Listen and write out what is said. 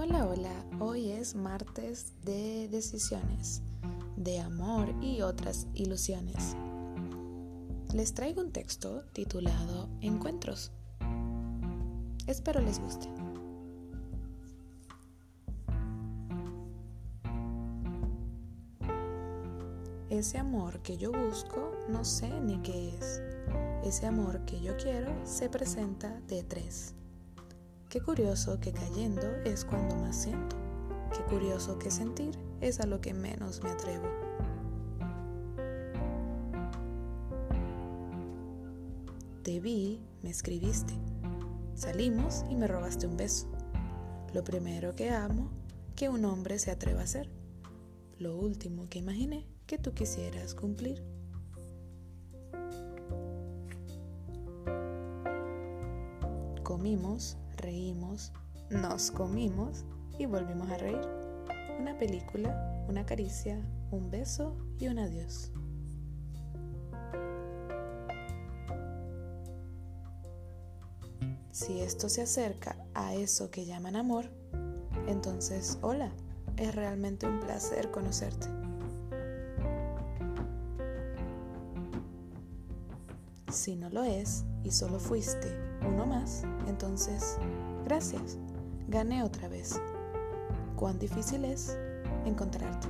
Hola, hola, hoy es martes de decisiones, de amor y otras ilusiones. Les traigo un texto titulado Encuentros. Espero les guste. Ese amor que yo busco no sé ni qué es. Ese amor que yo quiero se presenta de tres. Qué curioso que cayendo es cuando más siento. Qué curioso que sentir es a lo que menos me atrevo. Te vi, me escribiste. Salimos y me robaste un beso. Lo primero que amo que un hombre se atreva a hacer. Lo último que imaginé que tú quisieras cumplir. Comimos, reímos, nos comimos y volvimos a reír. Una película, una caricia, un beso y un adiós. Si esto se acerca a eso que llaman amor, entonces hola, es realmente un placer conocerte. Si no lo es y solo fuiste uno más, entonces gracias, gané otra vez. Cuán difícil es encontrarte.